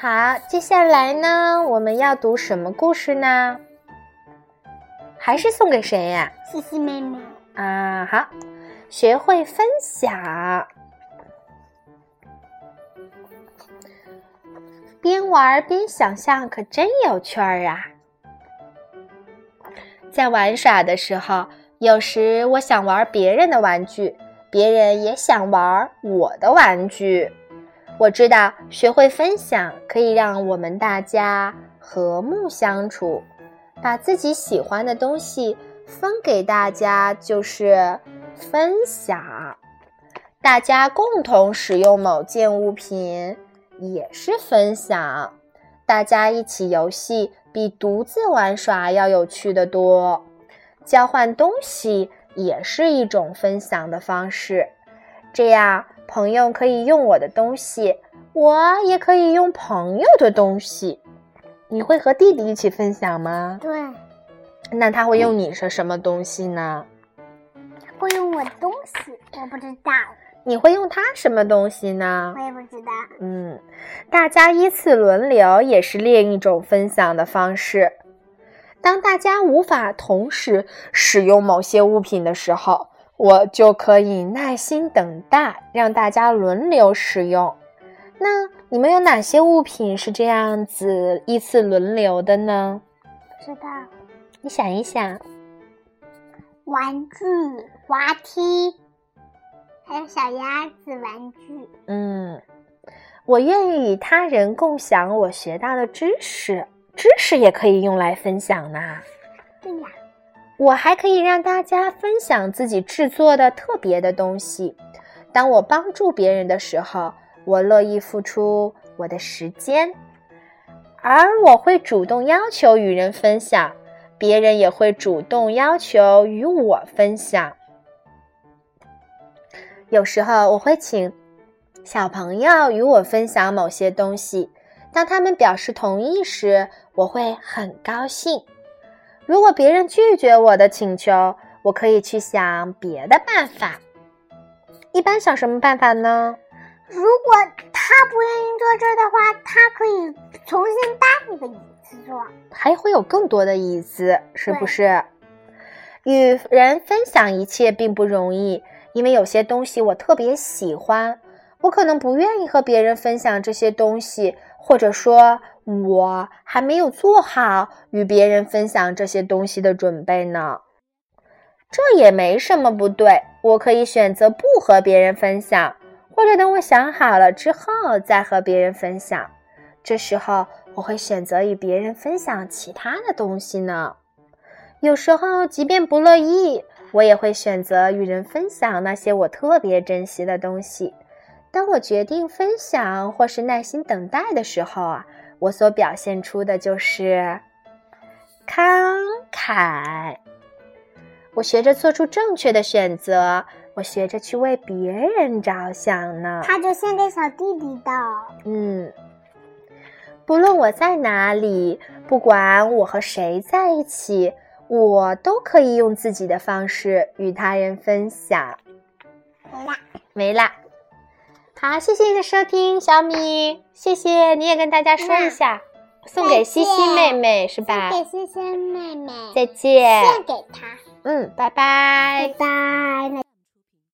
好，接下来呢，我们要读什么故事呢？还是送给谁呀？西西妹妹。啊，好，学会分享。边玩边想象，可真有趣儿啊！在玩耍的时候，有时我想玩别人的玩具，别人也想玩我的玩具。我知道，学会分享可以让我们大家和睦相处。把自己喜欢的东西分给大家，就是分享。大家共同使用某件物品，也是分享。大家一起游戏，比独自玩耍要有趣的多。交换东西也是一种分享的方式。这样，朋友可以用我的东西，我也可以用朋友的东西。你会和弟弟一起分享吗？对。那他会用你是什么东西呢？会用我东西，我不知道。你会用他什么东西呢？我也不知道。嗯，大家依次轮流也是另一种分享的方式。当大家无法同时使用某些物品的时候，我就可以耐心等待，让大家轮流使用。那你们有哪些物品是这样子依次轮流的呢？不知道，你想一想。玩具、滑梯，还有小鸭子玩具。嗯，我愿意与他人共享我学到的知识，知识也可以用来分享呢。对呀，我还可以让大家分享自己制作的特别的东西。当我帮助别人的时候。我乐意付出我的时间，而我会主动要求与人分享，别人也会主动要求与我分享。有时候我会请小朋友与我分享某些东西，当他们表示同意时，我会很高兴。如果别人拒绝我的请求，我可以去想别的办法。一般想什么办法呢？如果他不愿意坐这儿的话，他可以重新搭一个椅子坐，还会有更多的椅子，是不是？与人分享一切并不容易，因为有些东西我特别喜欢，我可能不愿意和别人分享这些东西，或者说我还没有做好与别人分享这些东西的准备呢。这也没什么不对，我可以选择不和别人分享。或者等我想好了之后再和别人分享，这时候我会选择与别人分享其他的东西呢。有时候即便不乐意，我也会选择与人分享那些我特别珍惜的东西。当我决定分享或是耐心等待的时候啊，我所表现出的就是慷慨。我学着做出正确的选择。我学着去为别人着想呢。他就献给小弟弟的。嗯，不论我在哪里，不管我和谁在一起，我都可以用自己的方式与他人分享。没啦，没啦。好，谢谢你的收听，小米。谢谢你也跟大家说一下，送给西西妹妹是吧？送给西西妹妹。再见。献给她。嗯，拜拜。拜拜。